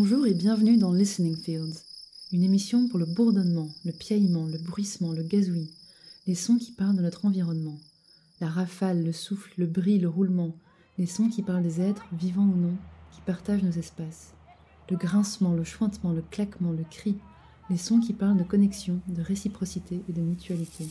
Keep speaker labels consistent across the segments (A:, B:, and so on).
A: Bonjour et bienvenue dans Listening Fields, une émission pour le bourdonnement, le piaillement, le bruissement, le gazouillis, les sons qui parlent de notre environnement. La rafale, le souffle, le bruit, le roulement, les sons qui parlent des êtres, vivants ou non, qui partagent nos espaces. Le grincement, le chointement, le claquement, le cri, les sons qui parlent de connexion, de réciprocité et de mutualité.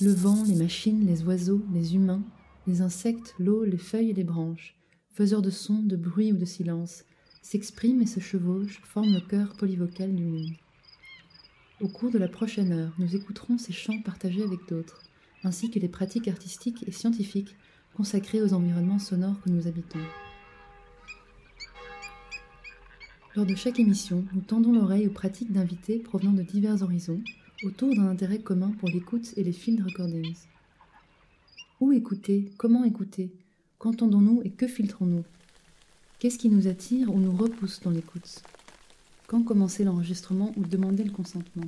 A: Le vent, les machines, les oiseaux, les humains, les insectes, l'eau, les feuilles et les branches, faiseurs de sons, de bruit ou de silence, s'expriment et se chevauchent, forment le cœur polyvocal du monde. Au cours de la prochaine heure, nous écouterons ces chants partagés avec d'autres, ainsi que les pratiques artistiques et scientifiques consacrées aux environnements sonores que nous habitons. Lors de chaque émission, nous tendons l'oreille aux pratiques d'invités provenant de divers horizons, autour d'un intérêt commun pour l'écoute et les field recordings. Où écouter? Comment écouter? Qu'entendons-nous et que filtrons-nous? Qu'est-ce qui nous attire ou nous repousse dans l'écoute? Quand commencer l'enregistrement ou demander le consentement?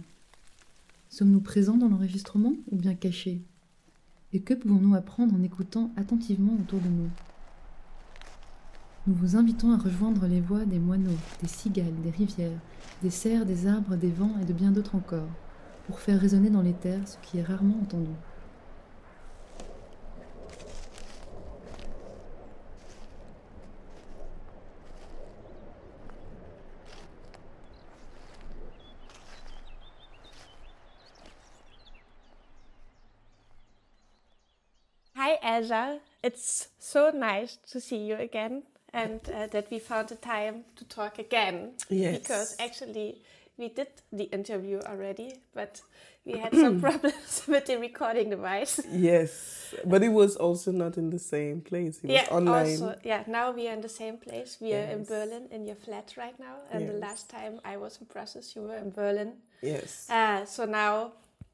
A: Sommes-nous présents dans l'enregistrement ou bien cachés? Et que pouvons-nous apprendre en écoutant attentivement autour de nous? Nous vous invitons à rejoindre les voix des moineaux, des cigales, des rivières, des cerfs, des arbres, des vents et de bien d'autres encore, pour faire résonner dans les terres ce qui est rarement entendu.
B: Aja. It's so nice to see you again and uh, that we found the time to talk again.
C: Yes.
B: Because actually, we did the interview already, but we had some problems with the recording device.
C: Yes, but it was also not in the same place. It was
B: yeah,
C: online.
B: also, yeah, now we are in the same place. We are in Berlin in your flat right now. And the last time I was in Brussels, you were in Berlin.
C: yes.
B: Uh, so now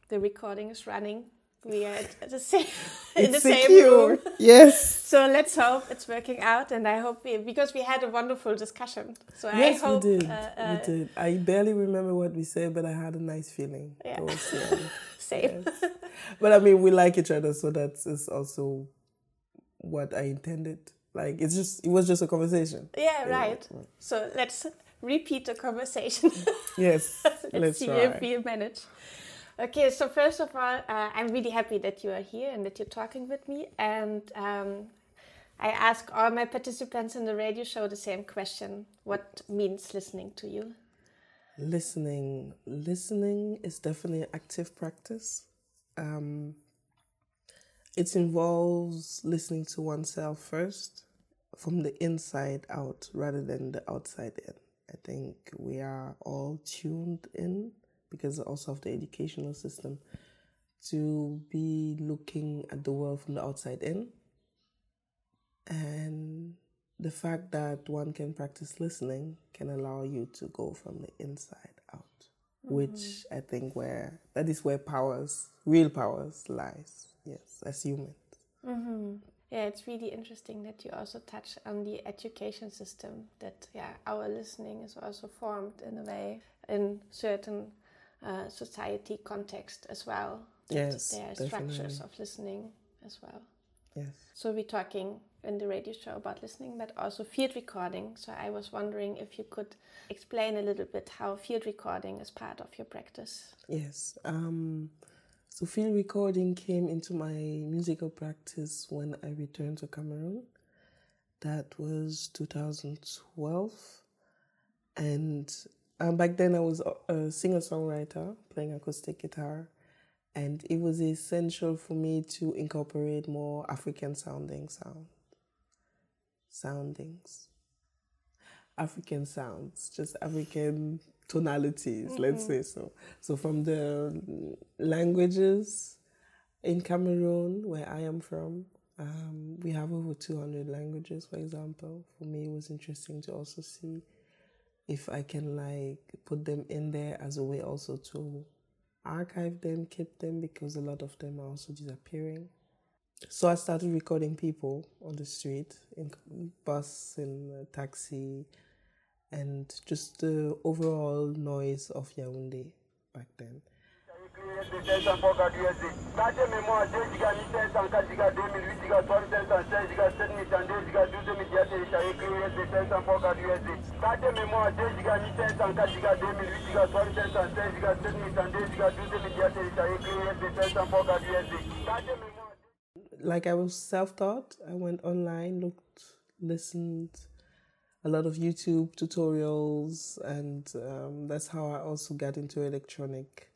B: the recording is running. We are at the same, in the same
C: secure.
B: room.
C: Yes.
B: So let's hope it's working out, and I hope we, because we had a wonderful discussion. So
C: yes,
B: I hope
C: we did.
B: Uh, uh,
C: we did. I barely remember what we said, but I had a nice feeling.
B: Yeah.
C: the end.
B: same.
C: Yes. But I mean, we like each other, so that is also what I intended. Like it's just, it was just a conversation.
B: Yeah,
C: Yeah.
B: right. So let's repeat the conversation.
C: Yes.
B: let's,
C: let's
B: see
C: try.
B: if we manage. Okay, so first of all, uh, I'm really happy that you are here and that you're talking with me. And um, I ask all my participants in the radio show the same question: What means listening to you?
C: Listening, listening is definitely an active practice. Um, it involves listening to oneself first, from the inside out rather than the outside in. I think we are all tuned in because also of the educational system to be looking at the world from the outside in. And the fact that one can practice listening can allow you to go from the inside out, which mm-hmm. I think where that is where powers, real powers, lies. Yes, as humans. Mm-hmm.
B: Yeah, it's really interesting that you also touch on the education system. That yeah, our listening is also formed in a way in certain uh, society context as well.
C: Yes,
B: there are structures of listening as well.
C: Yes.
B: So we're talking in the radio show about listening, but also field recording. So I was wondering if you could explain a little bit how field recording is part of your practice.
C: Yes. Um, so field recording came into my musical practice when I returned to Cameroon. That was 2012. And um, back then I was a- singer songwriter playing acoustic guitar. And it was essential for me to incorporate more African sounding sound. Soundings. African sounds, just African tonalities, let's say so. So from the languages in Cameroon, where I am from, um, we have over 200 languages, for example. For me, it was interesting to also see if I can like put them in there as a way also to archive them, keep them, because a lot of them are also disappearing. So I started recording people on the street, in bus, in taxi, and just the overall noise of Yaoundé back then. Like I was self-taught. I went online, looked, listened, a lot of YouTube tutorials, and um, that's how I also got into electronic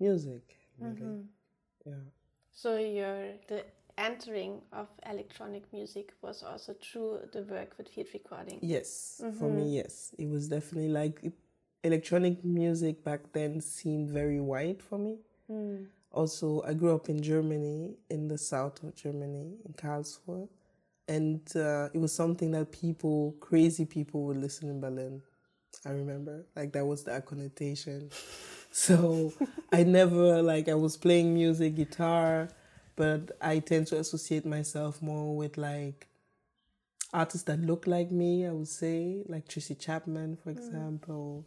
C: music. Really, mm-hmm. yeah.
B: So your the entering of electronic music was also through the work with field recording.
C: Yes, for me, mm-hmm. yes, it was definitely like it, electronic music back then seemed very white for me. Mm. Also, I grew up in Germany, in the south of Germany, in Karlsruhe, and uh, it was something that people, crazy people, would listen in Berlin. I remember, like that was the connotation. So I never like I was playing music, guitar, but I tend to associate myself more with like artists that look like me. I would say like Tracy Chapman, for example,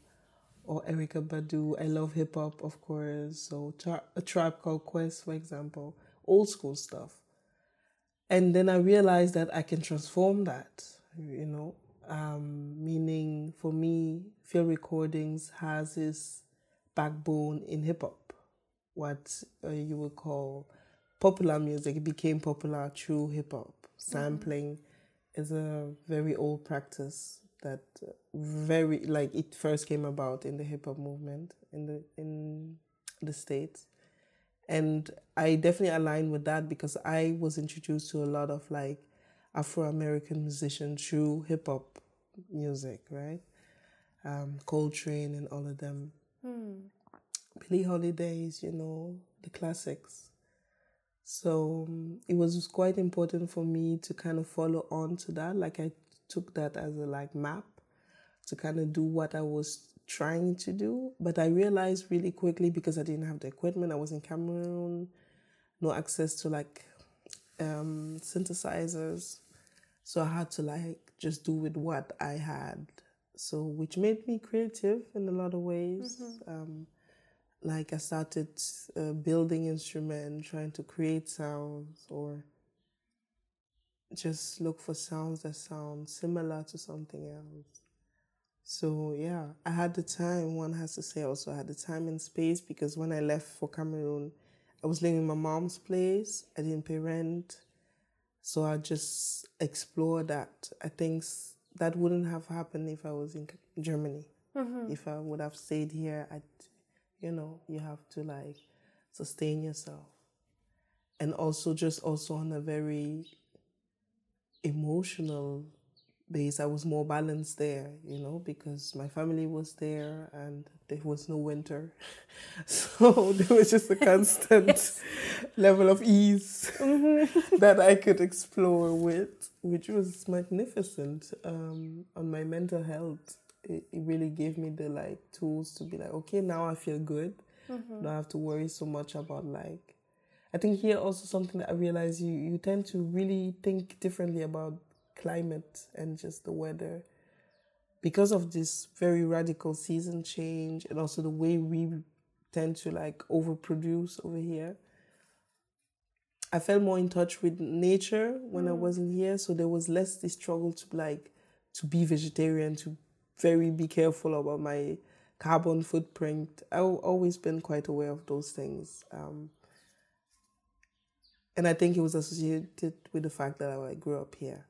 C: or Erykah Badu. I love hip hop, of course. So Tra- a Tribe Called Quest, for example, old school stuff. And then I realized that I can transform that, you know, um, meaning for me, field recordings has this backbone in hip hop, what uh, you would call popular music. It became popular through hip hop. Sampling is a very old practice that uh, very like it first came about in the hip hop movement in the in the states and I definitely align with that because I was introduced to a lot of like Afro American musicians through hip hop music, right? Um, Coltrane and all of them. Billie Holidays, you know, the classics. So um, it was quite important for me to kind of follow on to that. Like I took that as a like map to kind of do what I was trying to do. But I realized really quickly because I didn't have the equipment, I was in Cameroon, no access to like um, synthesizers. So I had to like just do with what I had. So which made me creative in a lot of ways. Um, like I started uh, building instruments, trying to create sounds or just look for sounds that sound similar to something else. So yeah, I had the time. One has to say also I had the time and space because when I left for Cameroon, I was living in my mom's place. I didn't pay rent, so I just explored that. I think that wouldn't have happened if I was in Germany. Mm-hmm. If I would have stayed here, I'd, you know, you have to like sustain yourself, and also just also on a very emotional base. I was more balanced there, you know, because my family was there and there was no winter. So there was just a constant level of ease mm-hmm. that I could explore with, which was magnificent um, on my mental health. It, it really gave me the like tools to be like, okay, now I feel good. Don't have to worry so much about like I think here also something that I realize you you tend to really think differently about climate and just the weather because of this very radical season change and also the way we tend to like overproduce over here. I felt more in touch with nature when I wasn't here, so there was less this struggle to like to be vegetarian, to very be careful about my carbon footprint. I've always been quite aware of those things. Um, and I think it was associated with the fact that I grew up here.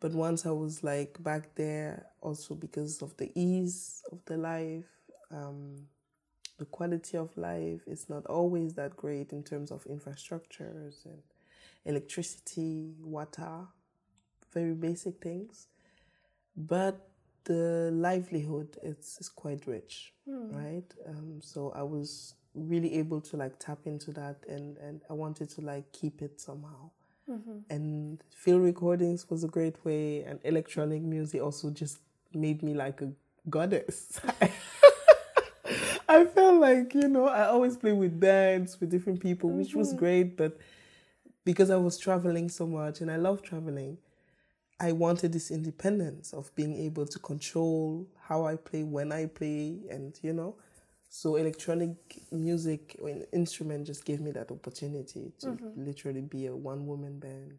C: But once I was like back there, also because of the ease of the life, um, the quality of life is not always that great in terms of infrastructures and electricity, water, very basic things. But the livelihood is, is quite rich, right? Um, so I was really able to like tap into that and, and I wanted to like keep it somehow. And field recordings was a great way, and electronic music also just made me like a goddess. I felt like, you know, I always play with bands, with different people, which was great, but because I was traveling so much and I love traveling, I wanted this independence of being able to control how I play, when I play, and you know. So electronic music or an instrument just gave me that opportunity to
B: Mm-hmm.
C: literally be a one woman band.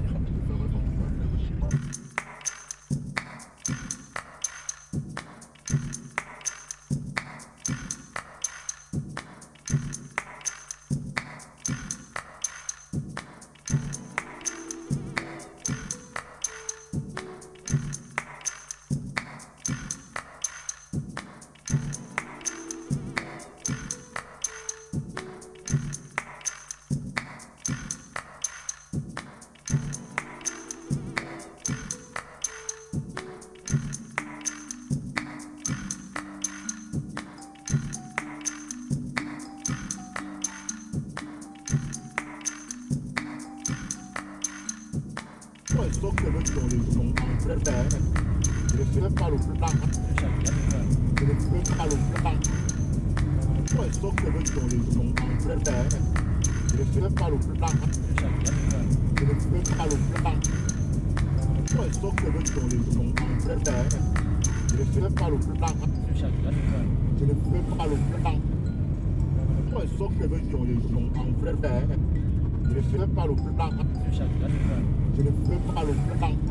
D: Puesto que voy con el don Andrés, prefiero para un plan. Je ne ferai pas le plan. Je ne ferai pas le plan. En vrai. Je ne ferai pas le plan. Je ne pas le plan.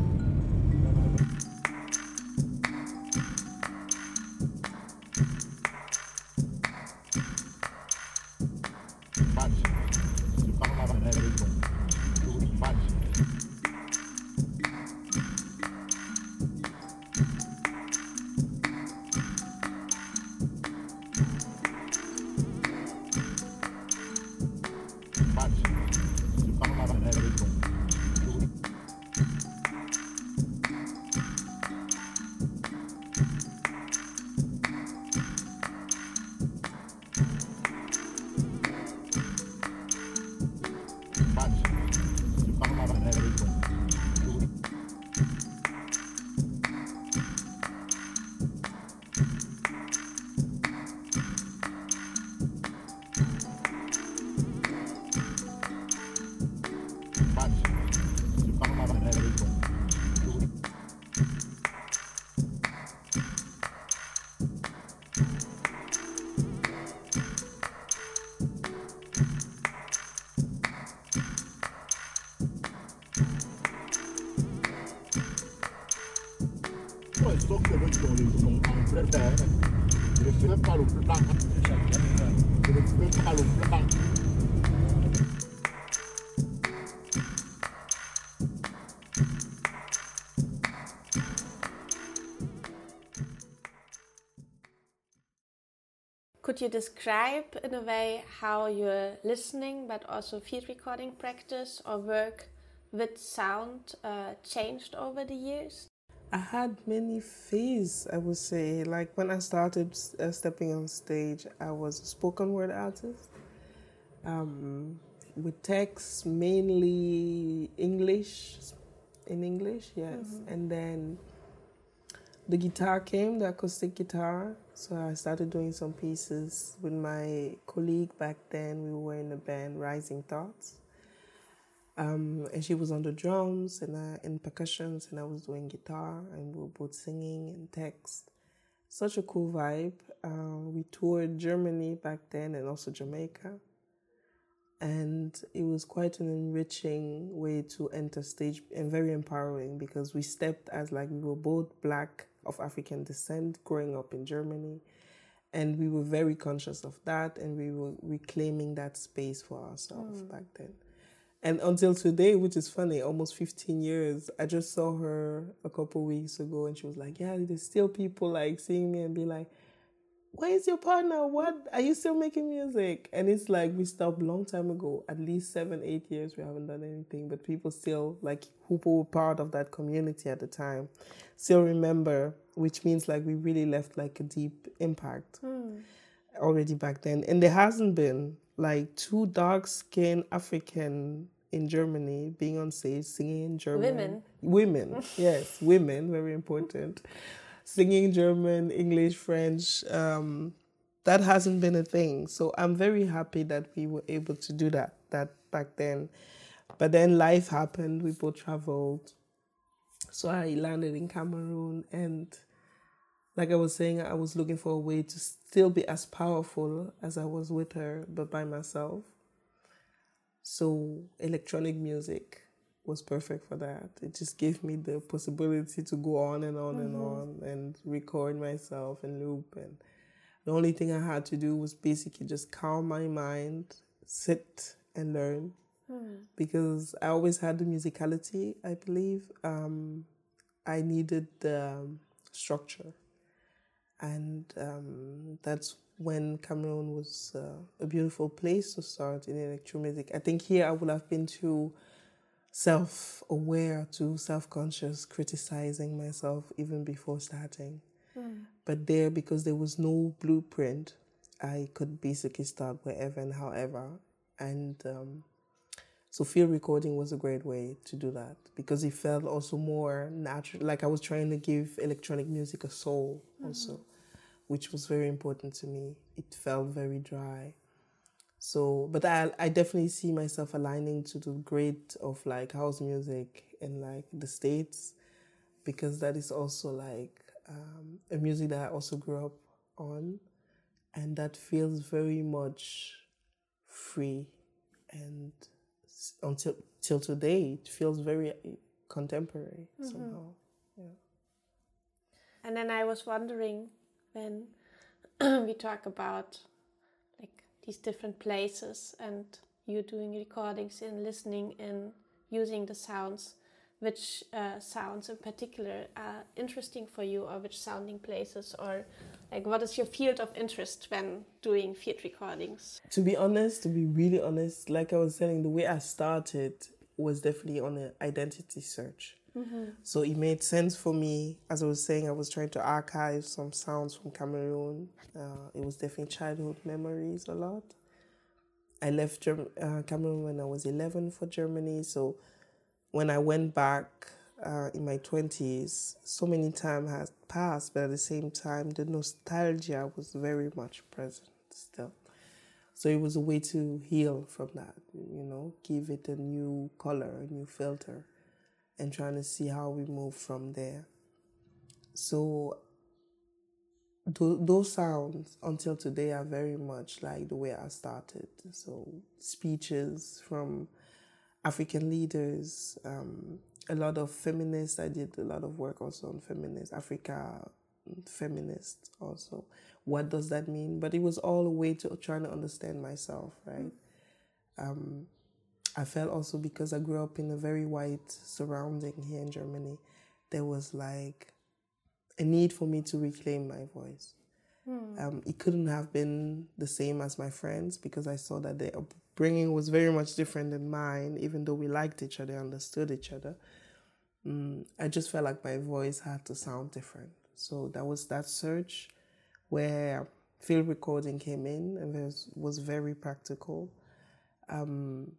B: Could you describe in a way how your listening but also field recording practice or work with sound uh, changed over the years?
C: I had many phases, I would say. Like when I started uh, stepping on stage, I was a spoken word artist um, with texts mainly English, in English, yes. And then the guitar came, the acoustic guitar. So I started doing some pieces with my colleague back then. We were in a band, Rising Thoughts. Um, and she was on the drums and I, and percussions, and I was doing guitar, and we were both singing and text. Such a cool vibe. Um, we toured Germany back then and also Jamaica, and it was quite an enriching way to enter stage and very empowering because we stepped as like we were both black of African descent, growing up in Germany, and we were very conscious of that, and we were reclaiming that space for ourselves back then. And until today, which is funny, almost 15 years, I just saw her a couple weeks ago and she was like, Yeah, there's still people like seeing me and be like, where's your partner? What are you still making music? And it's like we stopped long time ago. At least seven, eight years we haven't done anything, but people still like who were part of that community at the time still remember, which means like we really left like a deep impact hmm. already back then. And there hasn't been like two dark skinned African in Germany being on stage singing in German.
B: Women.
C: Women, yes, women, very important. Singing German, English, French. Um, that hasn't been a thing. So I'm very happy that we were able to do that that back then. But then life happened. We both traveled. So I landed in Cameroon and like I was saying, I was looking for a way to still be as powerful as I was with her, but by myself. So electronic music was perfect for that. It just gave me the possibility to go on and on and on and record myself and loop. And the only thing I had to do was basically just calm my mind, sit and learn. Because I always had the musicality, I believe. Um, I needed the um, structure and um, that's when Cameroon was uh, a beautiful place to start in electro music. I think here I would have been too self-aware, too self-conscious, criticizing myself even before starting. But there, because there was no blueprint, I could basically start wherever and however. And um, so field recording was a great way to do that because it felt also more natural. Like I was trying to give electronic music a soul also, which was very important to me. It felt very dry. So, but I, I definitely see myself aligning to the great of like house music in like the States because that is also like um, a music that I also grew up on and that feels very much free and until till today it feels very uh, contemporary somehow yeah
B: And then I was wondering when we talk about like these different places and you doing recordings and listening and using the sounds, which uh, sounds in particular are interesting for you, or which sounding places, or like what is your field of interest when doing field recordings?
C: to be honest to be really honest like i was saying the way i started was definitely on an identity search so it made sense for me. As i was saying i was trying to archive some sounds from cameroon. Uh, it was definitely childhood memories a lot. I left Germ- uh, cameroon when i was 11 for germany. So when i went back uh, in my 20s so many time has passed but at the same time the nostalgia was very much present still. So it was a way to heal from that, you know, give it a new color, a new filter, and trying to see how we move from there. So tho- those sounds until today are very much like the way I started. So speeches from African leaders, um, a lot of feminists. I did a lot of work also on feminists, Africa feminists also. What does that mean? But it was all a way to trying to understand myself, right? Um, I felt also because I grew up in a very white surrounding here in Germany, there was like a need for me to reclaim my voice. Um, it couldn't have been the same as my friends because I saw that their upbringing was very much different than mine, even though we liked each other, understood each other. Mm, I just felt like my voice had to sound different. So that was that search where field recording came in and was very practical. Um,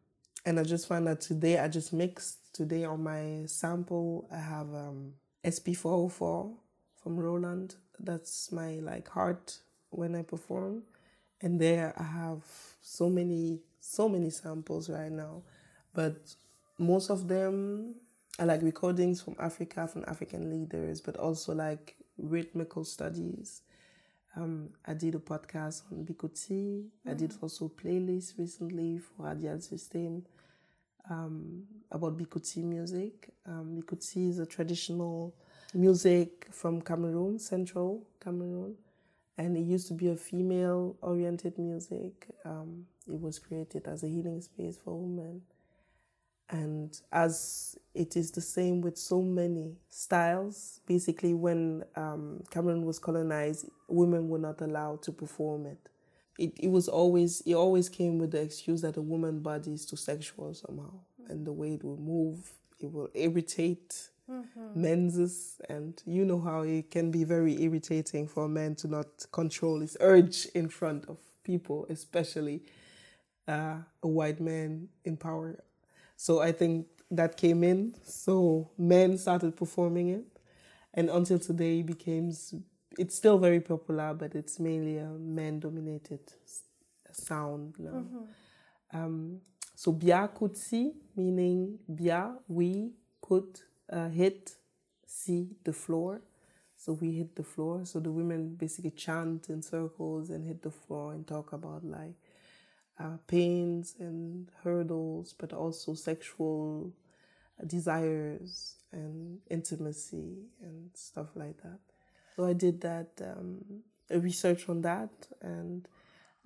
C: and I just found that today I just mixed today on my sample I have um, SP404 from Roland. That's my like heart when I perform. And there I have so many so many samples right now. But most of them are like recordings from Africa, from African leaders, but also like rhythmical studies. Um, I did a podcast on Bikutsi. I did also playlist recently for Radialsystem um, about Bikutsi music. Um, Bikutsi is a traditional music from Cameroon, central Cameroon, and it used to be a female-oriented music. Um, it was created as a healing space for women, And as it is the same with so many styles, basically, when um, Cameroon was colonized, women were not allowed to perform it. It, it was always it always came with the excuse that a woman body is too sexual somehow, and the way it will move, it will irritate men's, and you know how it can be very irritating for a man to not control his urge in front of people, especially uh, a white man in power. So I think that came in. So men started performing it, and until today, it became. It's still very popular, but it's mainly a men-dominated sound now. Um, so bia kutsi meaning bia we could uh, hit see the floor. So we hit the floor. So the women basically chant in circles and hit the floor and talk about like uh, pains and hurdles, but also sexual desires and intimacy and stuff like that. So I did that um, research on that, and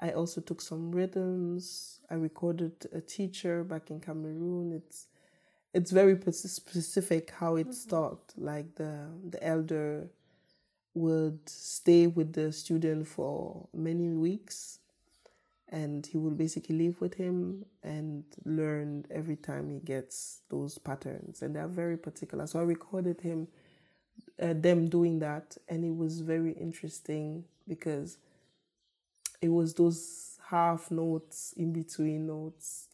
C: I also took some rhythms. I recorded a teacher back in Cameroon. It's it's very specific how it's taught. Like the the elder would stay with the student for many weeks and he will basically live with him and learn every time he gets those patterns. And they're very particular. So i recorded him uh, them doing that and it was very interesting because it was those half notes in between notes.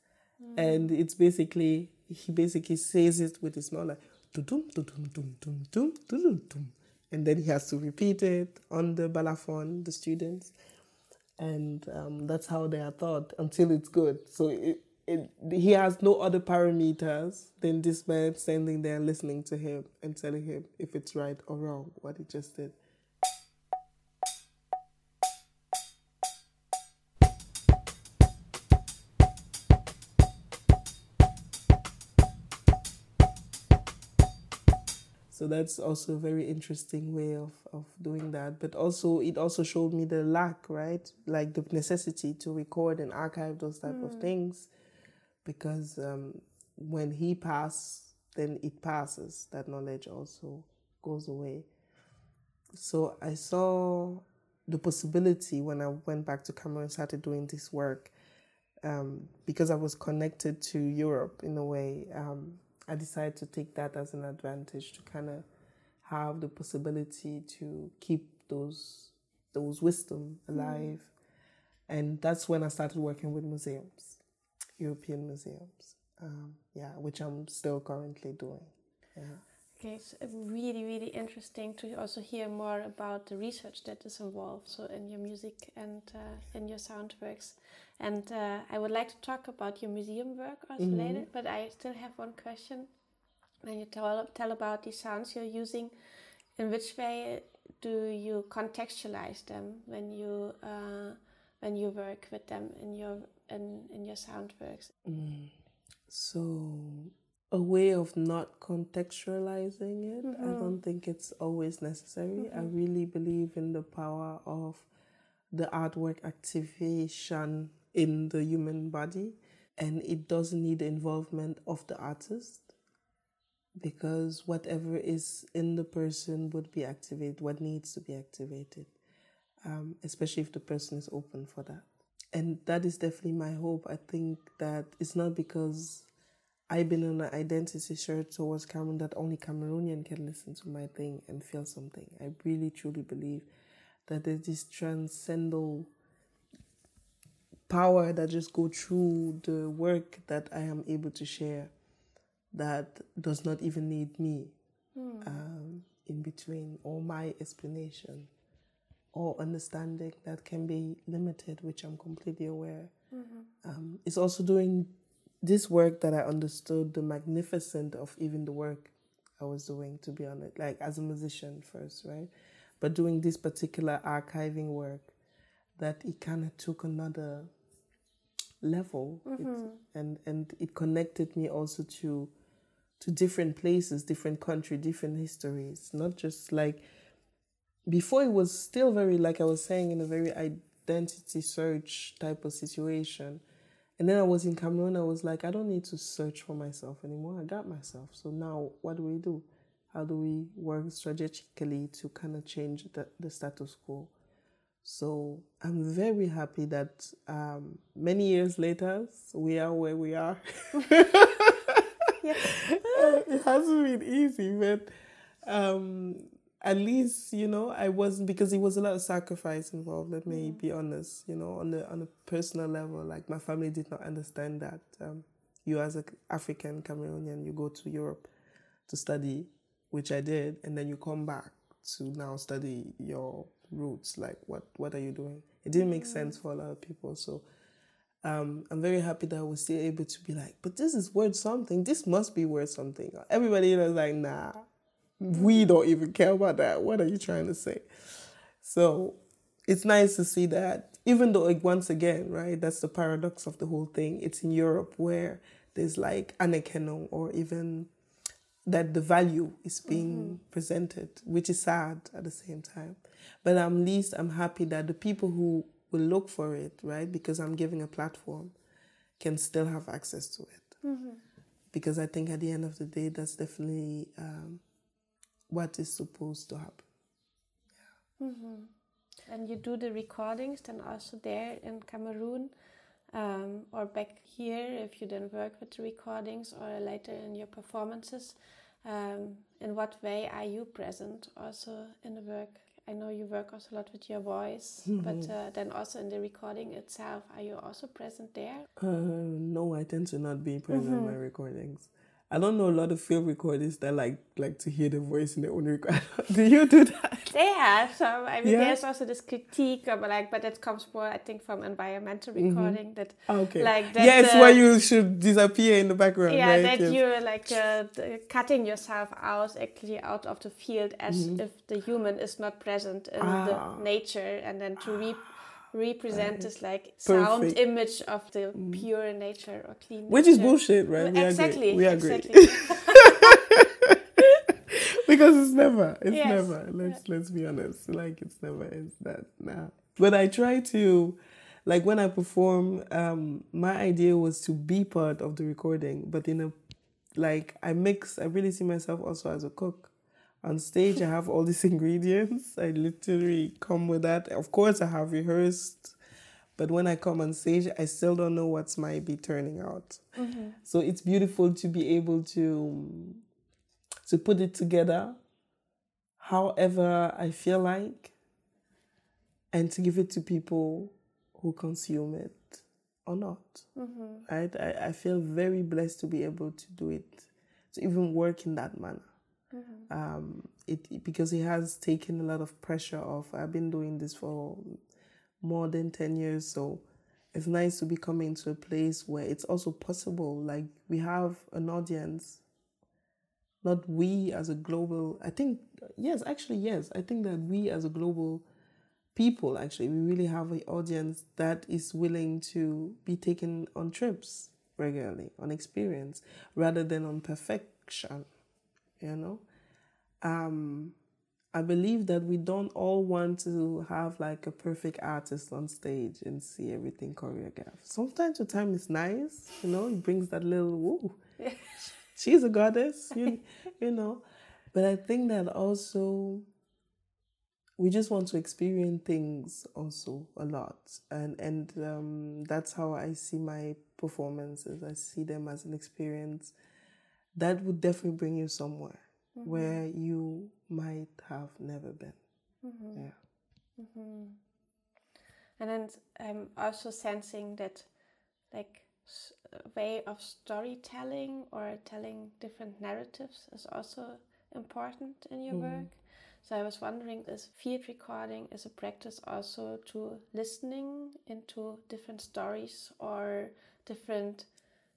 C: And it's basically he basically says it with his mouth like "Tudum, tudum, dum, dum, dum, tudum, dum." and then he has to repeat it on the balafon the students and um, that's how they are taught until it's good. So it, it, he has no other parameters than this man standing there listening to him and telling him if it's right or wrong what he just did So that's also a very interesting way of, of doing that. But also it also showed me the lack, right? Like the necessity to record and archive those type of things. Because um, when he passed, then it passes. That knowledge also goes away. So I saw the possibility when I went back to Cameroon and started doing this work um, because I was connected to Europe in a way. Um, I decided to take that as an advantage to kind of have the possibility to keep those those wisdom alive, and that's when I started working with museums, European museums. Um, yeah, which I'm still currently doing. Yeah.
B: Okay, it's really, really interesting to also hear more about the research that is involved, so in your music and uh, in your sound works. And uh, I would like to talk about your museum work also later, but I still have one question. When you tell, tell about the sounds you're using, in which way do you contextualize them when you uh, when you work with them in your in, in your sound works?
C: So, a way of not contextualizing it, I don't think it's always necessary. I really believe in the power of the artwork activation in the human body, and it doesn't need the involvement of the artist because whatever is in the person would be activated, what needs to be activated, um, especially if the person is open for that. And that is definitely my hope. I think that it's not because I've been on an identity shirt towards Cameroon that only Cameroonian can listen to my thing and feel something. I really truly believe that there's this transcendental power that just go through the work that I am able to share that does not even need me um, in between or my explanation or understanding that can be limited, which I'm completely aware. Um, it's also doing this work that I understood the magnificent of even the work I was doing, to be honest, like as a musician first, right? But doing this particular archiving work, that it kind of took another level, it, mm-hmm. and and it connected me also to to different places, different country, different histories, not just like before it was still very like I was saying in a very identity search type of situation And then I was in Cameroon. I was like, I don't need to search for myself anymore. I got myself. So now, what do we do? How do we work strategically to kind of change the, the status quo? So I'm very happy that um, many years later, we are where we are. yeah. it hasn't been easy, but um, at least you know I wasn't because it was a lot of sacrifice involved. Let me
B: Mm.
C: be honest. You know, on the on a personal level, like my family did not understand that um, you as an African Cameroonian, you go to Europe to study, which I did, and then you come back to now study your roots. Like, what what are you doing? It didn't make sense for a lot of people. So um, I'm very happy that I was still able to be like, but this is worth something. This must be worth something. Everybody was like, nah, we don't even care about that. What are you trying to say? So it's nice to see that, even though, like, once again, right, that's the paradox of the whole thing. It's in Europe where there's like anerkennung or even that the value is being presented, which is sad at the same time. But at least I'm happy that the people who will look for it, right, because I'm giving a platform, can still have access to it. Because I think at the end of the day, that's definitely um, what is supposed to happen.
B: And you do the recordings then also there in Cameroon um, or back here if you then work with the recordings or later in your performances. Um, in what way are you present also in the work? I know you work also a lot with your voice, but uh, then also in the recording itself, are you also present there?
C: Uh, no, I tend to not be present in my recordings. I don't know a lot of field recorders that like like to hear the voice in their own record. do you do that?
B: They have some. I mean,
C: Yeah.
B: there's also this critique, of, like, but that comes more, I think, from environmental recording. That
C: Okay.
B: Like that,
C: yes,
B: uh,
C: where you should disappear in the background.
B: yeah,
C: right?
B: that
C: Yes.
B: you're like uh, cutting yourself out, actually out of the field, as if the human is not present in
C: Ah.
B: the nature, and then to re- represent this like sound
C: Perfect.
B: image of the pure nature or clean.
C: Which is bullshit, right? We
B: exactly.
C: agree. We agree.
B: Exactly.
C: because it's never it's
B: Yes.
C: never let's let's be honest like it's never it's that nah but i try to like when i perform um my idea was to be part of the recording but in a like i mix i really see myself also as a cook on stage i have all these ingredients i literally come with that of course i have rehearsed but when i come on stage i still don't know what's might be turning out mm-hmm. so it's beautiful to be able to to put it together however I feel like and to give it to people who consume it or not. Mm-hmm. Right? I, I feel very blessed to be able to do it, to even work in that manner. Um, it, because it has taken a lot of pressure off. I've been doing this for more than 10 years, so it's nice to be coming to a place where it's also possible. Like we have an audience not we as a global i think yes actually yes i think that we as a global people actually we really have an audience that is willing to be taken on trips regularly on experience rather than on perfection you know? Um i believe that we don't all want to have like a perfect artist on stage and see everything choreographed. Sometimes the time is nice you know? It brings that little woo. She's a goddess, you, you know. But I think that also we just want to experience things also a lot, and and um, that's how I see my performances. I see them as an experience that would definitely bring you somewhere mm-hmm. where you might have never been. Mm-hmm. Yeah. Mm-hmm.
B: And then I'm also sensing that, like, s- a way of storytelling or telling different narratives is also important in your work. So I was wondering, is field recording is a practice also to listening into different stories or different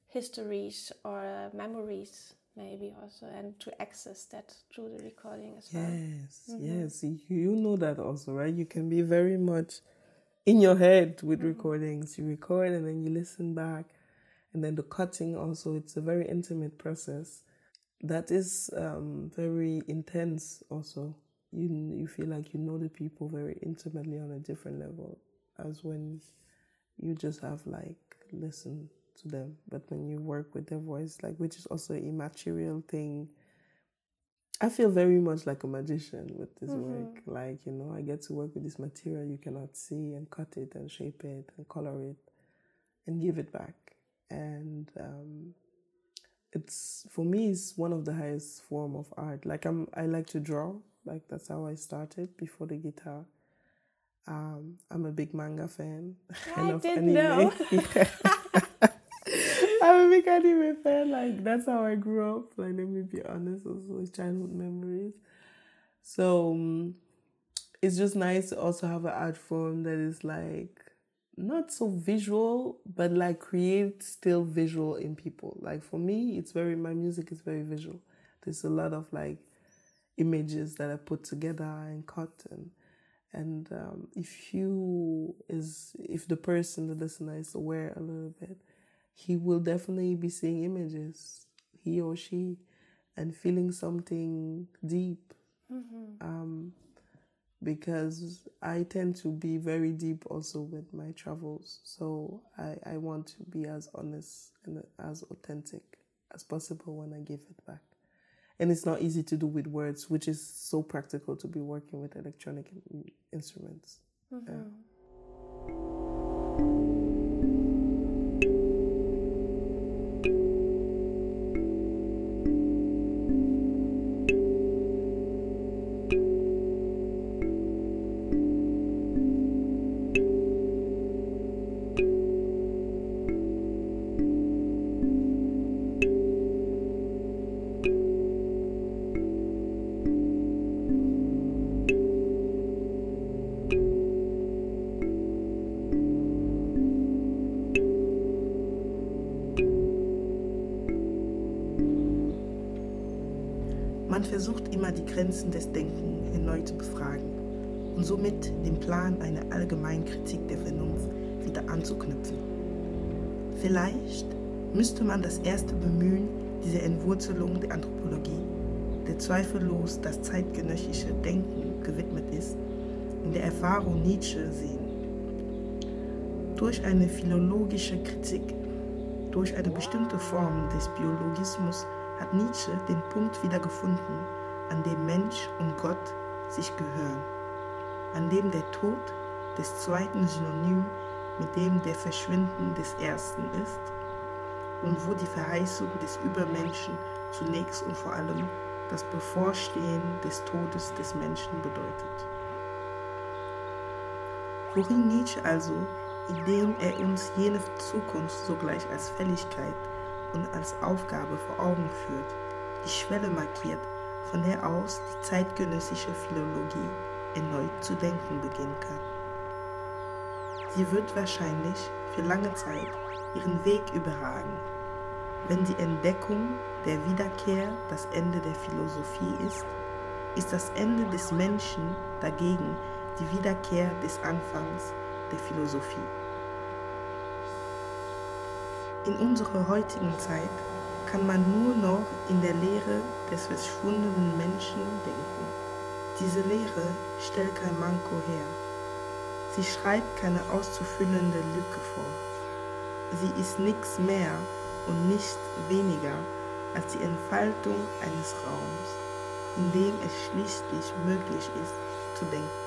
B: histories or uh, memories, maybe also, and to access that through the recording as well.
C: Yes, yes. You, you know that also, right? You can be very much in your head with recordings. You record and then you listen back, and then the cutting also. It's a very intimate process that is um, very intense. Also, you you feel like you know the people very intimately on a different level as when you just have like listen to them. But when you work with their voice, like which is also a immaterial thing, I feel very much like a magician with this work. Like, you know, I get to work with this material you cannot see and cut it and shape it and color it and give it back. And um, it's for me it's one of the highest form of art. Like I'm I like to draw. Like that's how I started before the guitar. Um, I'm a big manga fan.
B: I didn't know.
C: Yeah. I'm a big anime fan. Like that's how I grew up. Like let me be honest, also with childhood memories. So um, it's just nice to also have an art form that is like not so visual, but like create still visual in people. Like for me, it's very my music is very visual. There's a lot of like images that I put together and cut and and um, if you is if the person the listener is aware a little bit he will definitely be seeing images he or she and feeling something deep. Um, because i tend to be very deep also with my travels. So I, I want to be as honest and as authentic as possible when i give it back. And it's not easy to do with words, which is so practical to be working with electronic in- instruments. Yeah.
E: Man versucht immer die Grenzen des Denkens erneut zu befragen und somit den Plan einer allgemeinen Kritik der Vernunft wieder anzuknüpfen. Vielleicht müsste man das erste Bemühen dieser Entwurzelung der Anthropologie, der zweifellos das zeitgenössische Denken gewidmet ist, in der Erfahrung Nietzsche sehen. Durch eine philologische Kritik, durch eine bestimmte Form des Biologismus hat Nietzsche den Punkt wiedergefunden, an dem Mensch und Gott sich gehören, an dem der Tod des zweiten Synonym mit dem der Verschwinden des ersten ist und wo die Verheißung des Übermenschen zunächst und vor allem das Bevorstehen des Todes des Menschen bedeutet. Worin Nietzsche also, indem er uns jene Zukunft sogleich als Fälligkeit und als Aufgabe vor Augen führt, die Schwelle markiert, von der aus die zeitgenössische Philologie erneut zu denken beginnen kann. Sie wird wahrscheinlich für lange Zeit ihren Weg überragen, wenn die Entdeckung der Wiederkehr das Ende der Philosophie ist, ist das Ende des Menschen dagegen die Wiederkehr des Anfangs der Philosophie. In unserer heutigen Zeit kann man nur noch in der Lehre des verschwundenen Menschen denken. Diese Lehre stellt kein Manko her. Sie schreibt keine auszufüllende Lücke vor. Sie ist nichts mehr und nicht weniger als die Entfaltung eines Raums, in dem es schließlich möglich ist zu denken.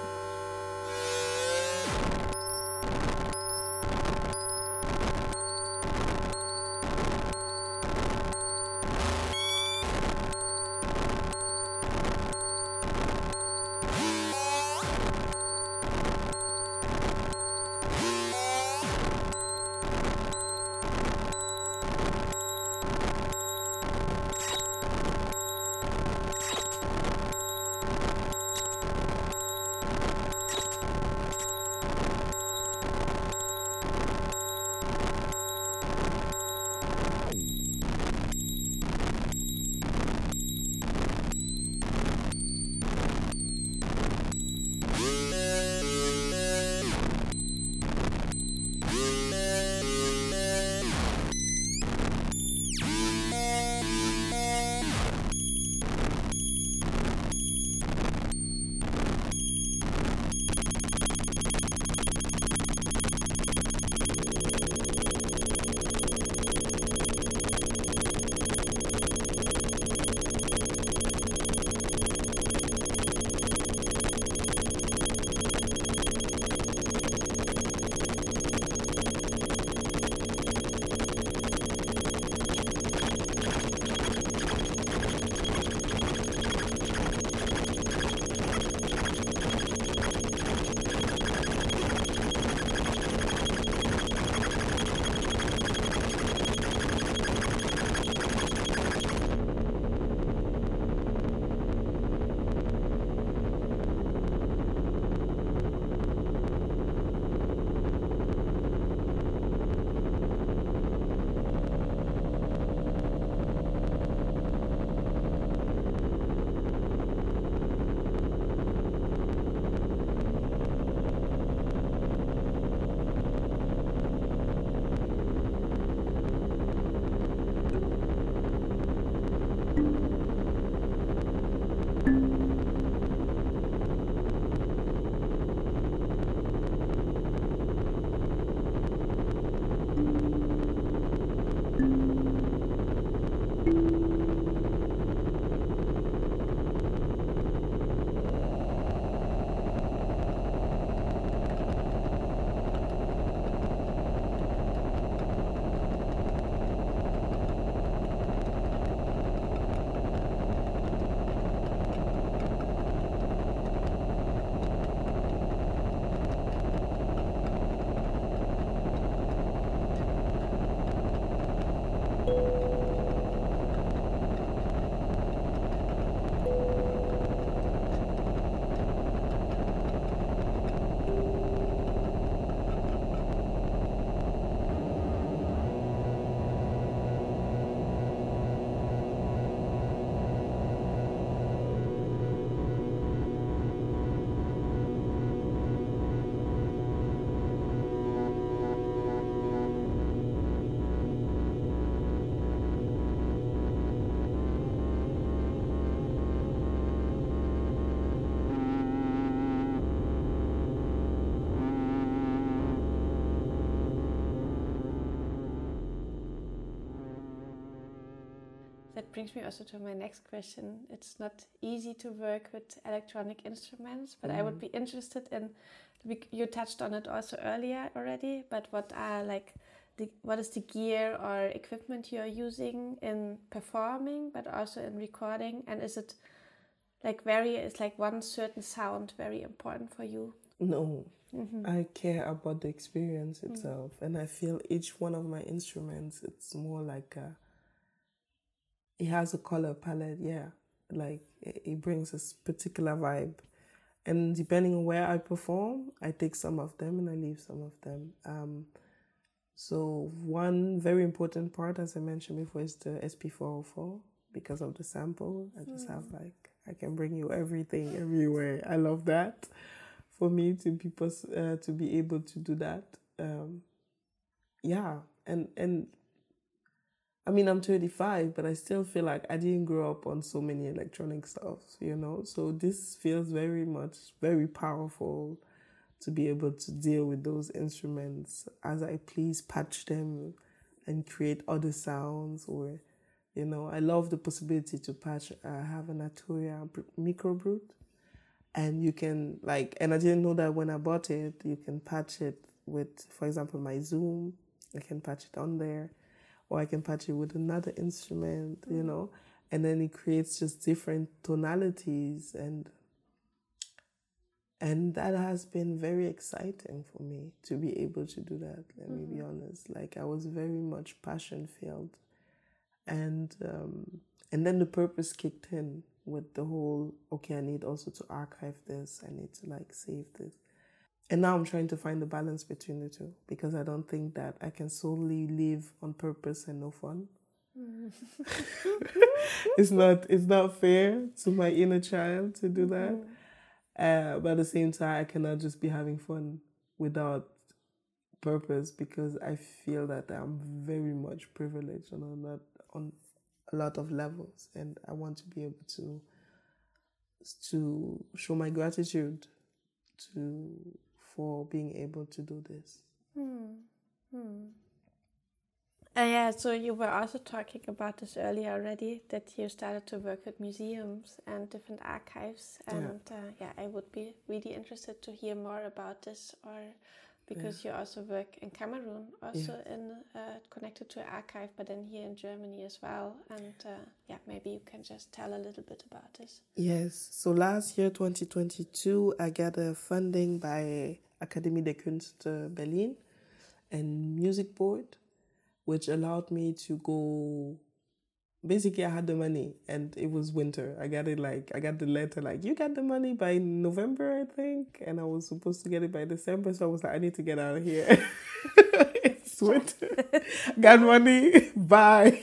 B: Brings me also to my next question. It's not easy to work with electronic instruments, but I would mm. be interested in. You touched on it also earlier already, but what are like the, what is the gear or equipment you are using in performing, but also in recording, and is it like very is like one certain sound very important for you?
C: No, mm-hmm. I care about the experience mm. itself, and I feel each one of my instruments. It's more like a. It has a color palette, yeah. Like it, it brings a s- particular vibe, and depending on where I perform, I take some of them and I leave some of them. Um, so one very important part, as I mentioned before, is the SP404 because of the sample. I just have like I can bring you everything everywhere. I love that. For me to be pos- uh, to be able to do that, um, yeah, and and I mean I'm 25, but I still feel like I didn't grow up on so many electronic stuff, you know. So this feels very much very powerful to be able to deal with those instruments as I please, patch them and create other sounds or you know, I love the possibility to patch. I have an Arturia microbrute and you can like, and I didn't know that when I bought it, you can patch it with, for example, my Zoom. I can patch it on there, or I can patch it with another instrument, you know, and then it creates just different tonalities and and that has been very exciting for me to be able to do that let me be honest. Like i was very much passion filled. And um, and then the purpose kicked in with the whole okay i need also to archive this i need to like save this and now i'm trying to find the balance between the two because i don't think that i can solely live on purpose and no fun. It's not it's not fair to my inner child to do that. Uh, but at the same time i cannot just be having fun without purpose because i feel that i'm very much privileged on a lot on a lot of levels. And i want to be able to to show my gratitude to for being able to do this.
B: Uh, yeah, so you were also talking about this earlier already that you started to work with museums and different archives, and uh, yeah, I would be really interested to hear more about this, or because you also work in Cameroon, also in uh, connected to an archive, but then here in Germany as well, and uh, yeah, maybe you can just tell a little bit about this.
C: Yes. So last year, 2022, I got a funding by Académie des Künste uh, Berlin and Music Board, which allowed me to go. Basically, I had the money and it was winter. I got it like, I got the letter like, you got the money by November, I think. And I was supposed to get it by December. So I was like, I need to get out of here. it's winter. got money. Bye.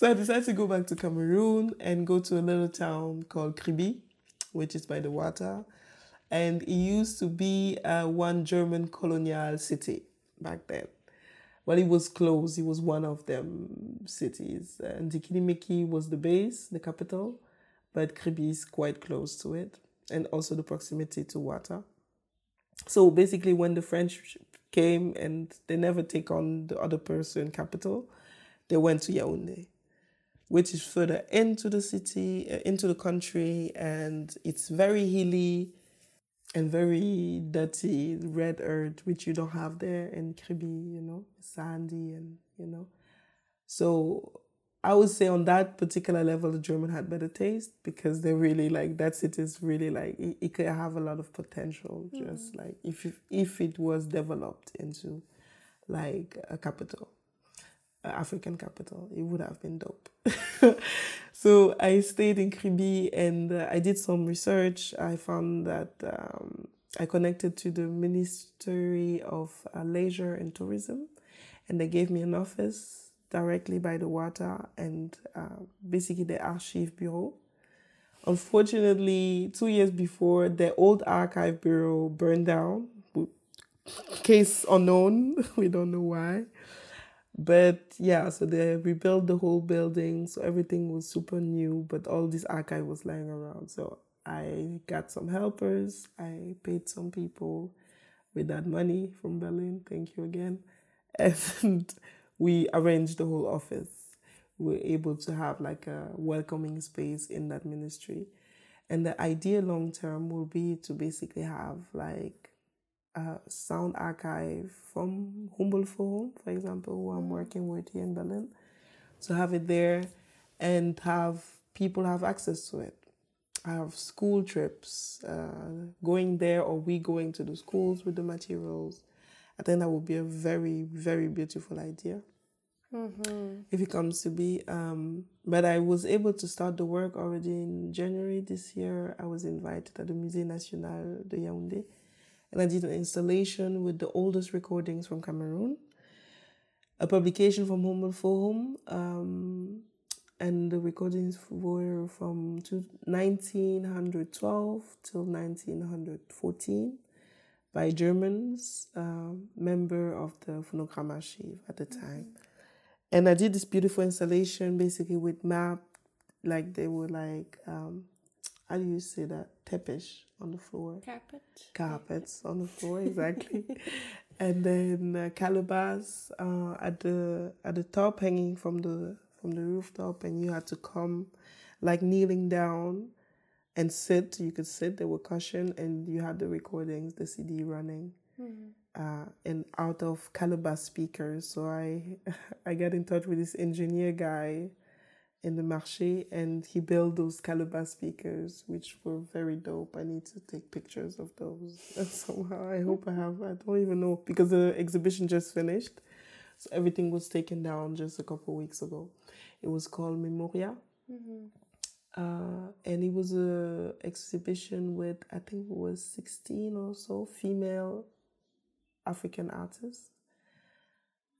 C: So I decided to go back to Cameroon and go to a little town called Kribi, which is by the water. And it used to be uh, one German colonial city back then. Well, it was close. It was one of them cities. And Dikinimiki was the base, the capital, but Kribi is quite close to it. And also the proximity to water. So basically, when the French came and they never take on the other person capital, they went to Yaoundé which is further into the city, uh, into the country, and it's very hilly and very dirty, red earth, which you don't have there in Kribi, you know, sandy and, you know. So I would say on that particular level, the German had better taste because they really like that city is really like it, it could have a lot of potential. Just mm. like if- if it was developed into like a capital. Uh, African capital. It would have been dope. so I stayed in Kribi and uh, I did some research. I found that um, I connected to the Ministry of uh, Leisure and Tourism, and they gave me an office directly by the water and uh, basically the archive bureau. Unfortunately, two years before, the old archive bureau burned down. Case unknown. we don't know why. But yeah, so they rebuilt the whole building, so everything was super new, but all this archive was lying around. So I got some helpers, I paid some people with that money from Berlin, thank you again. And we arranged the whole office. we're able to have like a welcoming space in that ministry. And the idea long term will be to basically have like a sound archive from Humboldt Forum, for example, who I'm working with here in Berlin, to have it there and have people have access to it. I Have school trips, uh, going there or we going to the schools with the materials. I think that would be a very, very beautiful idea if it comes to be. Um, but I was able to start the work already in January this year. I was invited at the Musée National de Yaoundé, and I did an installation with the oldest recordings from Cameroon, a publication from Humboldt Forum, um, and the recordings were from 1912 till 1914 by Germans, um, member of the Phonogram Archive at the time. And I did this beautiful installation basically with map, like they were like, um, how do you say that? Tepish on the floor.
B: Carpet.
C: Carpets on the floor, exactly. and then uh, calabash uh, at the at the top, hanging from the from the rooftop, and you had to come, like kneeling down, and sit. You could sit. There were cushion, and you had the recordings, the CD running uh, and out of Calabash speakers. So I I got in touch with this engineer guy in the marché and he built those Calabash speakers, which were very dope. I need to take pictures of those somehow. I hope I have. I don't even know because the exhibition just finished. So everything was taken down just a couple weeks ago. It was called Memoria. Uh, and it was a exhibition with I think it was 16 or so female African artists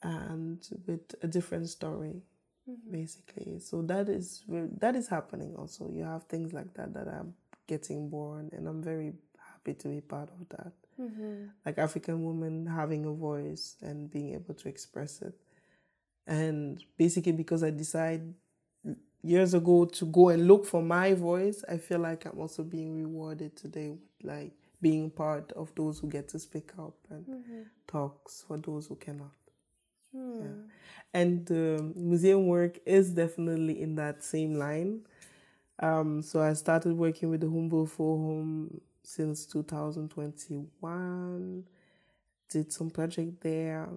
C: and with a different story Mm-hmm. basically. So that is that is happening also. You have things like that that are getting born and i'm very happy to be part of that. Mm-hmm. Like african women having a voice and being able to express it. And basically because i decided years ago to go and look for my voice i feel like i'm also being rewarded today with like being part of those who get to speak up and mm-hmm. talks for those who cannot yeah. and the museum work is definitely in that same line. Um, so i started working with the humboldt forum since 2021 did some project there.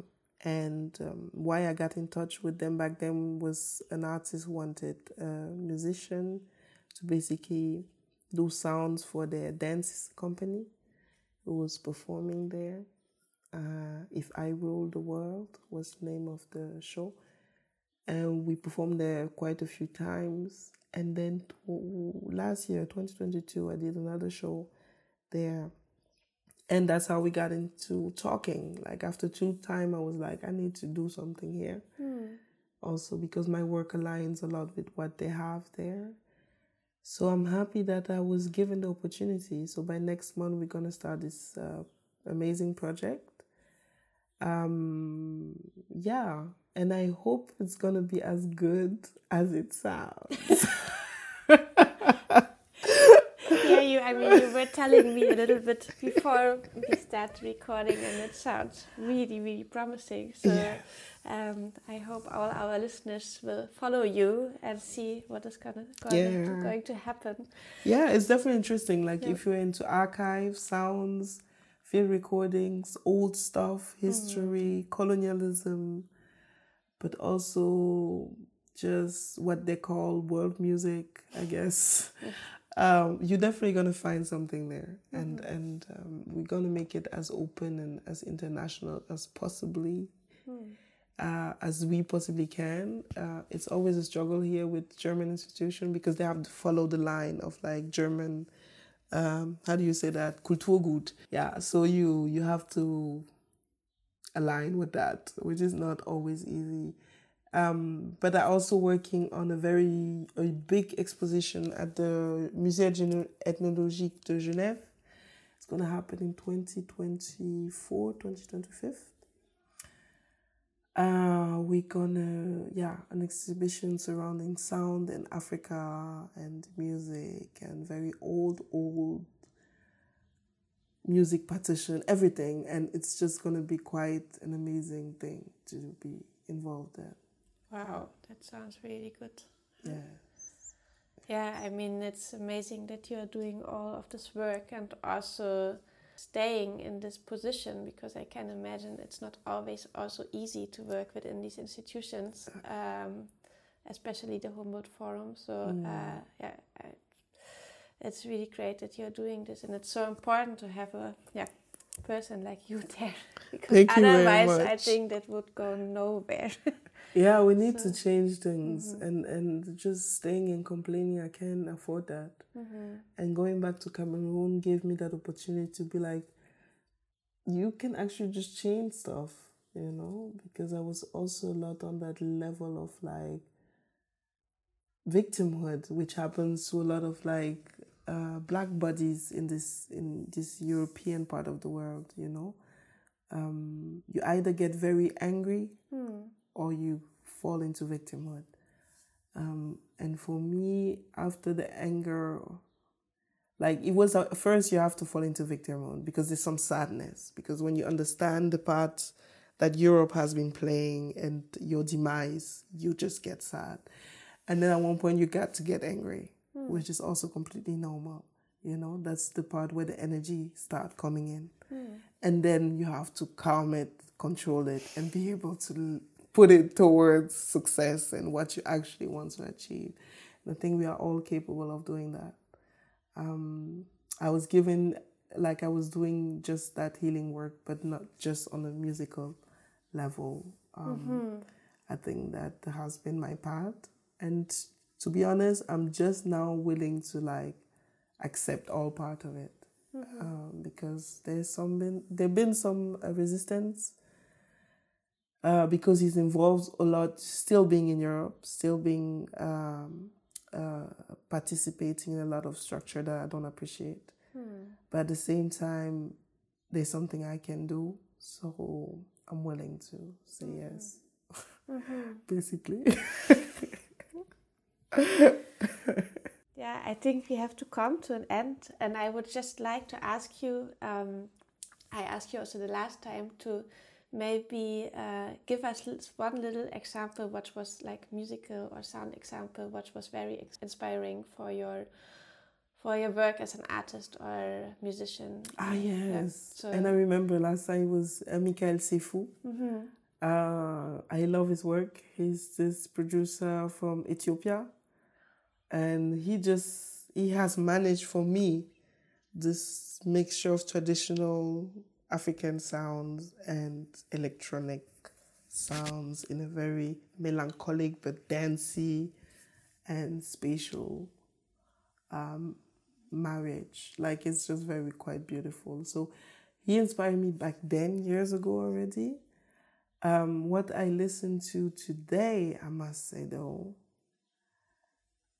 C: And um, why i got in touch with them back then was an artist wanted a musician to basically do sounds for their dance company who was performing there uh, if i rule the world was the name of the show. And we performed there quite a few times. And then t- last year 2022 i did another show there. And that's how we got into talking. Like after two time i was like i need to do something here. Also because my work aligns a lot with what they have there. So i'm happy that i was given the opportunity. So by next month we're going to start this uh, amazing project um yeah and i hope it's going to be as good as it sounds
B: Yeah, you. I mean, you were telling me a little bit before we start recording, and it sounds really, really promising. So, um, I hope all our listeners will follow you and see what is gonna going,
C: Yeah.
B: going to happen.
C: Yeah, it's definitely interesting. Like
B: Yeah.
C: if you're into archive, sounds, field recordings, old stuff, history, colonialism, but also just what they call world music, I guess. Um, you're definitely gonna find something there, and and um, we're gonna make it as open and as international as possibly uh, as we possibly can. Uh, it's always a struggle here with German institution because they have to follow the line of like German. Um, how do you say that? Kulturgut. Yeah. So you you have to align with that, which is not always easy. Um, but I'm also working on a very a big exposition at the Musée Ethnologique de Genève. It's gonna happen in 2024, 2025. Uh, we're gonna, yeah, an exhibition surrounding sound in Africa and music and very old, old music partition, everything. And it's just gonna be quite an amazing thing to be involved in.
B: Wow, that sounds really good.
C: Yeah.
B: Yeah, I mean, it's amazing that you are doing all of this work and also staying in this position because I can imagine it's not always also easy to work within these institutions, um, especially the Humboldt Forum. So,
C: Mm.
B: uh, yeah, I, it's really great that you're doing this, and it's so important to have a yeah person like you there because
C: Thank
B: otherwise, I think that would go nowhere.
C: Yeah, we need
B: So-
C: to change things,
B: Mhm.
C: and and just staying and complaining, I can't afford that.
B: hmm
C: And going back to Cameroon gave me that opportunity to be like, you can actually just change stuff, you know, because I was also a lot on that level of like victimhood, which happens to a lot of like uh, black bodies in this in this European part of the world, you know. Um, you either get very angry
B: Hmm.
C: Or you fall into victimhood. Um, and for me, after the anger, like it was at first, you have to fall into victimhood because there's some sadness. Because when you understand the part that Europe has been playing and your demise, you just get sad. And then at one point, you got to get angry, which is also completely normal. You know, that's the part where the energy start coming in and then you have to calm it, control it, and be able to put it towards success and what you actually want to achieve. And I think we are all capable of doing that. Um, I was given, like, I was doing just that healing work, but not just on a musical level. Um, I think that has been my path. And to be honest, I'm just now willing to, like, accept all part of it um, because there's some been there been some uh, resistance uh, because he's involved a lot still being in Europe still being um, uh, participating in a lot of structure that I don't appreciate. But at the same time there's something I can do so I'm willing to say yes. Basically.
B: Yeah, I think we have to come to an end, and I would just like to ask you. Um, I asked you also the last time to maybe uh, give us one little example, what was like musical or sound example, what was very ex- inspiring for your for your work as an artist or musician.
C: ah
B: Yeah,
C: yes
B: so-
C: and I remember last time it was uh, Mikael Seifu
B: Mhm.
C: Uh, I love his work. He's this producer from Ethiopia, and he just he has managed for me this mixture of traditional African sounds and electronic sounds in a very melancholic but dancey and spatial um, marriage. Like it's just very quite beautiful. So he inspired me back then, years ago already. Um, what I listen to today, I must say though,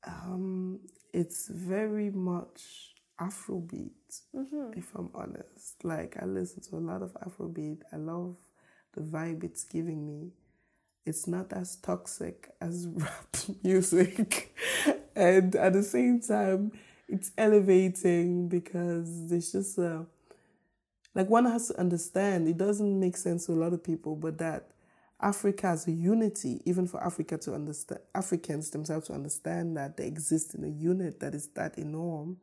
C: um, it's very much Afrobeat, mm-hmm. if I'm honest. Like I listen to a lot of Afrobeat. I love the vibe it's giving me. It's not as toxic as rap music. and at the same time, it's elevating because there's just a like one has to understand it doesn't make sense to a lot of people but that africa as a unity even for africa to understand africans themselves to understand that they exist in a unit that is that enormous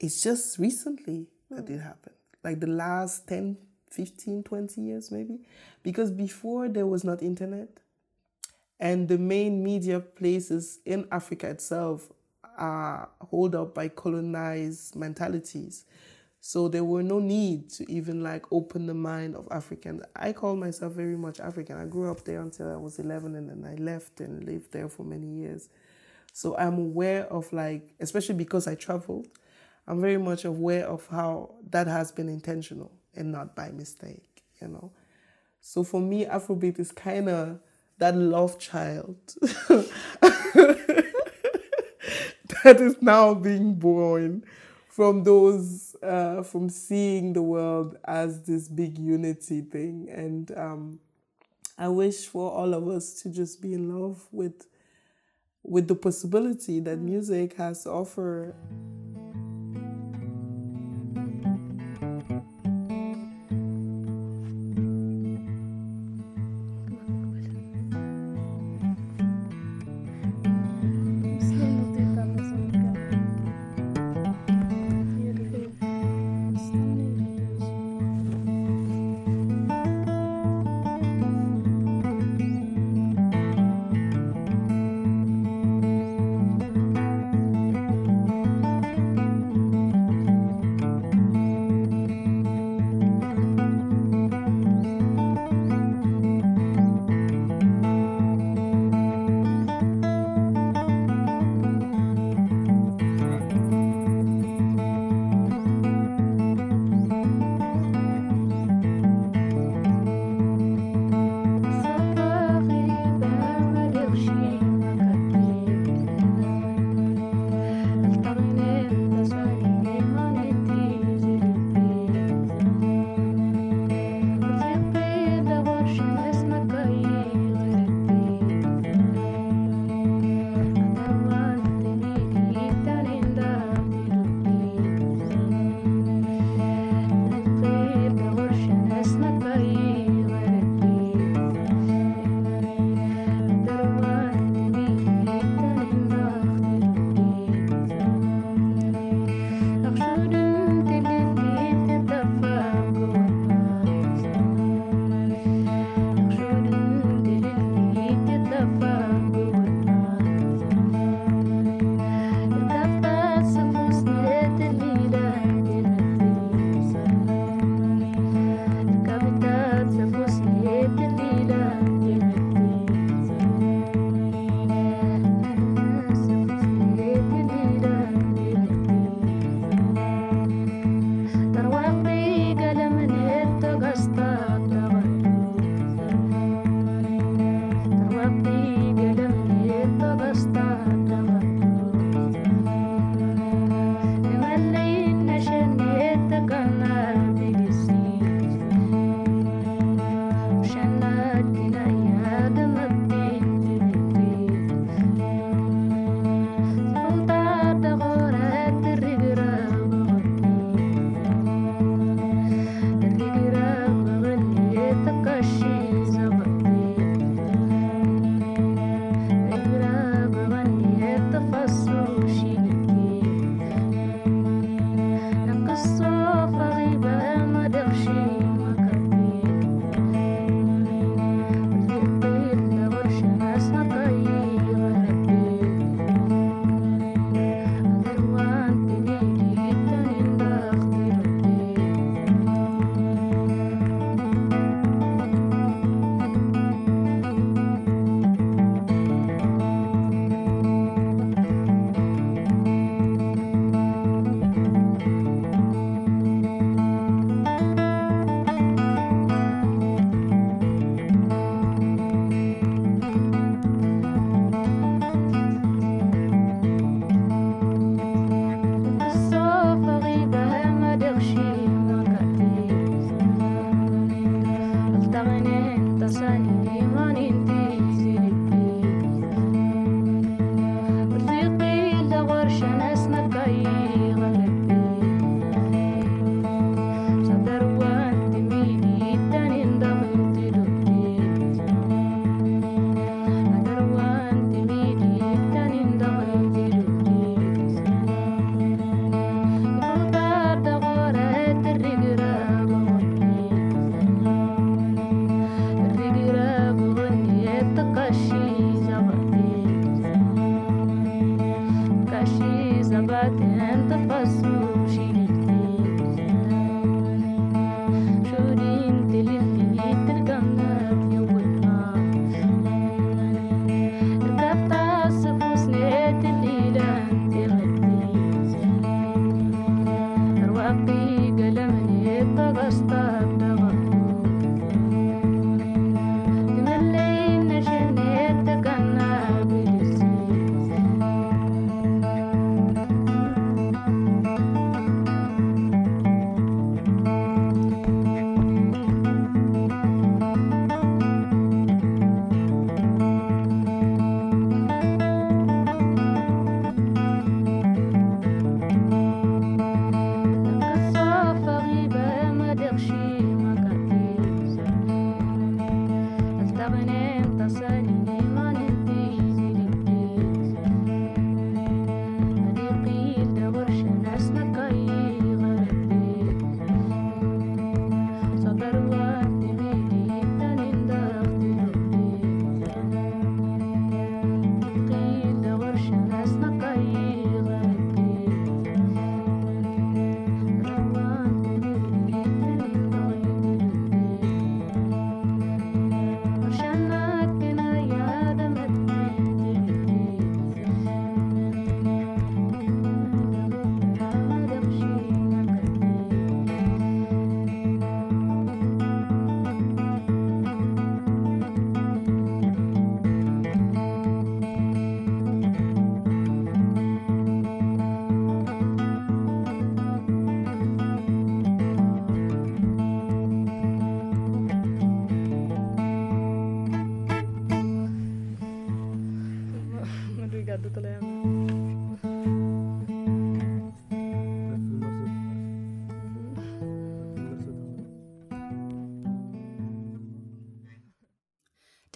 C: it's just recently that hmm. it happened like the last 10 15 20 years maybe because before there was not internet and the main media places in africa itself are hold up by colonized mentalities so there were no need to even like open the mind of Africans. I call myself very much African. I grew up there until I was 11 and then I left and lived there for many years. So I'm aware of like, especially because I traveled, I'm very much aware of how that has been intentional and not by mistake, you know. So for me, Afrobeat is kind of that love child that is now being born from those uh, from seeing the world as this big unity thing and um, i wish for all of us to just be in love with with the possibility that music has to offer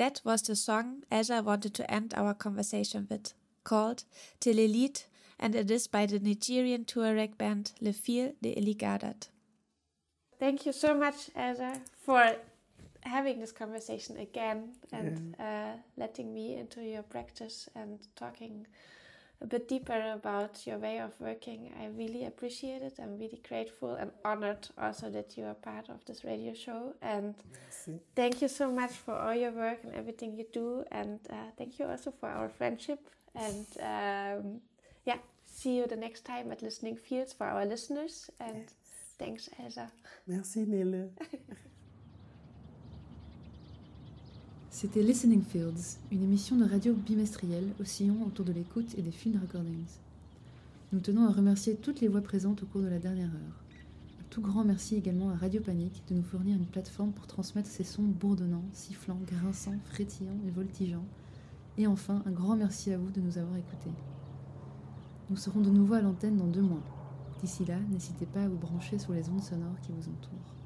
B: That was the song Aja wanted to end our conversation with, called Telelit, and it is by the Nigerian Tuareg band Les Filles de Illighadad. Thank you so much, Aja, for having this conversation again and yeah. uh, letting me into your practice and talking a bit deeper about your way of working. I really appreciate it. I'm really grateful and honored also that you are part of this radio show. And Merci. thank you so much for all your work and everything you do. And uh, thank you also for our friendship. And um, yeah, see you the next time at Listening Fields for our listeners. And yes. thanks, Elsa.
C: Merci, Nele.
A: C'était Listening Fields, une émission de radio bimestrielle oscillant autour de l'écoute et des field recordings. Nous tenons à remercier toutes les voix présentes au cours de la dernière heure. Un tout grand merci également à Radio Panique de nous fournir une plateforme pour transmettre ces sons bourdonnants, sifflants, grinçants, frétillants et voltigeants. Et enfin, un grand merci à vous de nous avoir écoutés. Nous serons de nouveau à l'antenne dans deux mois. D'ici là, n'hésitez pas à vous brancher sur les ondes sonores qui vous entourent.